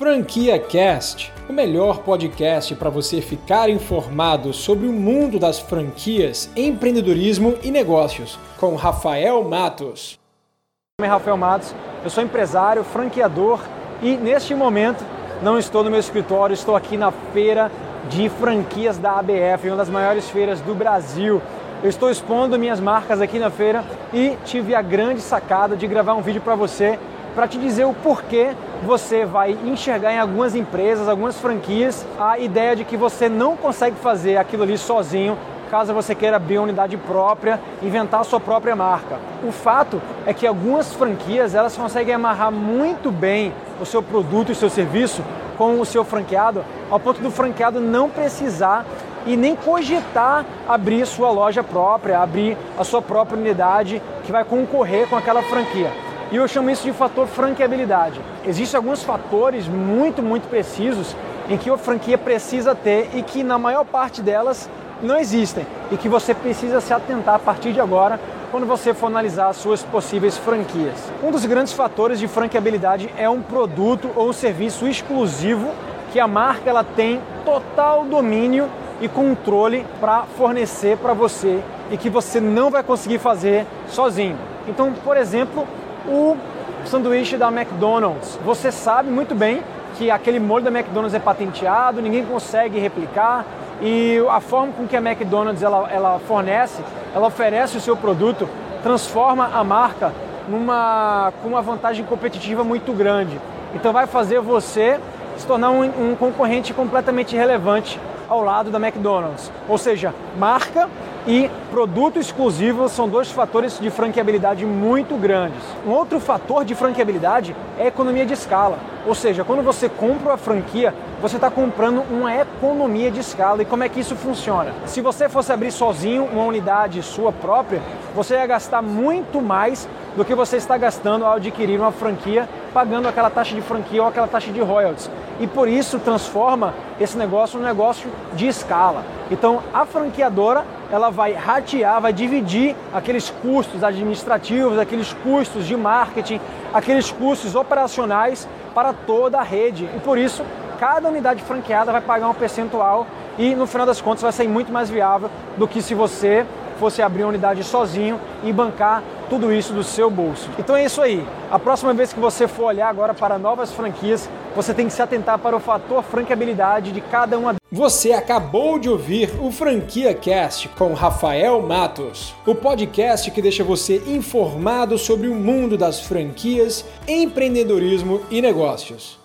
Franquia Cast, o melhor podcast para você ficar informado sobre o mundo das franquias, empreendedorismo e negócios, com Rafael Matos. Meu nome é Rafael Matos, eu sou empresário, franqueador e neste momento não estou no meu escritório, estou aqui na feira de franquias da ABF, uma das maiores feiras do Brasil. Eu estou expondo minhas marcas aqui na feira e tive a grande sacada de gravar um vídeo para você para te dizer o porquê você vai enxergar em algumas empresas, algumas franquias, a ideia de que você não consegue fazer aquilo ali sozinho, caso você queira abrir uma unidade própria, inventar a sua própria marca. O fato é que algumas franquias elas conseguem amarrar muito bem o seu produto e o seu serviço com o seu franqueado, ao ponto do franqueado não precisar e nem cogitar abrir sua loja própria, abrir a sua própria unidade que vai concorrer com aquela franquia. E eu chamo isso de fator franqueabilidade. Existem alguns fatores muito, muito precisos em que a franquia precisa ter e que na maior parte delas não existem e que você precisa se atentar a partir de agora quando você for analisar as suas possíveis franquias. Um dos grandes fatores de franqueabilidade é um produto ou um serviço exclusivo que a marca ela tem total domínio e controle para fornecer para você e que você não vai conseguir fazer sozinho. Então, por exemplo, o sanduíche da McDonald's. Você sabe muito bem que aquele molho da McDonald's é patenteado, ninguém consegue replicar e a forma com que a McDonald's ela, ela fornece, ela oferece o seu produto, transforma a marca numa, com uma vantagem competitiva muito grande. Então vai fazer você se tornar um, um concorrente completamente relevante ao lado da McDonald's. Ou seja, marca e produto exclusivo são dois fatores de franqueabilidade muito grandes. Um outro fator de franqueabilidade é a economia de escala. Ou seja, quando você compra a franquia, você está comprando uma economia de escala. E como é que isso funciona? Se você fosse abrir sozinho uma unidade sua própria, você ia gastar muito mais do que você está gastando ao adquirir uma franquia, pagando aquela taxa de franquia ou aquela taxa de royalties. E por isso transforma esse negócio num negócio de escala. Então a franqueadora ela vai ratear, vai dividir aqueles custos administrativos, aqueles custos de marketing, aqueles custos operacionais para toda a rede. E por isso, cada unidade franqueada vai pagar um percentual e no final das contas vai sair muito mais viável do que se você fosse abrir uma unidade sozinho e bancar tudo isso do seu bolso. Então é isso aí. A próxima vez que você for olhar agora para novas franquias, você tem que se atentar para o fator franqueabilidade de cada uma. Você acabou de ouvir o Franquia Cast com Rafael Matos, o podcast que deixa você informado sobre o mundo das franquias, empreendedorismo e negócios.